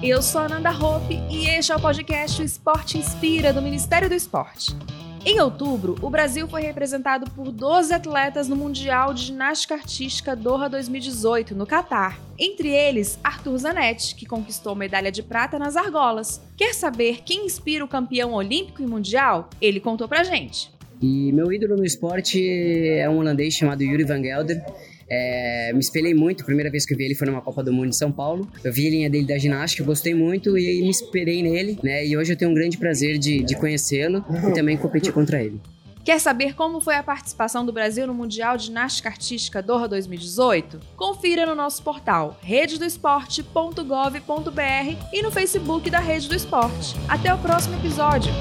Eu sou a Nanda Hope e este é o podcast O Esporte Inspira do Ministério do Esporte. Em outubro, o Brasil foi representado por 12 atletas no Mundial de Ginástica Artística Doha 2018, no Catar. Entre eles, Arthur Zanetti, que conquistou medalha de prata nas argolas. Quer saber quem inspira o campeão olímpico e mundial? Ele contou pra gente. E meu ídolo no esporte é um holandês chamado Yuri Van Gelder. É, me espelhei muito, a primeira vez que eu vi ele foi numa Copa do Mundo em São Paulo. Eu vi a linha dele da ginástica, gostei muito e me esperei nele, né? E hoje eu tenho um grande prazer de, de conhecê-lo e também competir contra ele. Quer saber como foi a participação do Brasil no Mundial de Ginástica Artística Doha 2018? Confira no nosso portal rededoesporte.gov.br e no Facebook da Rede do Esporte. Até o próximo episódio!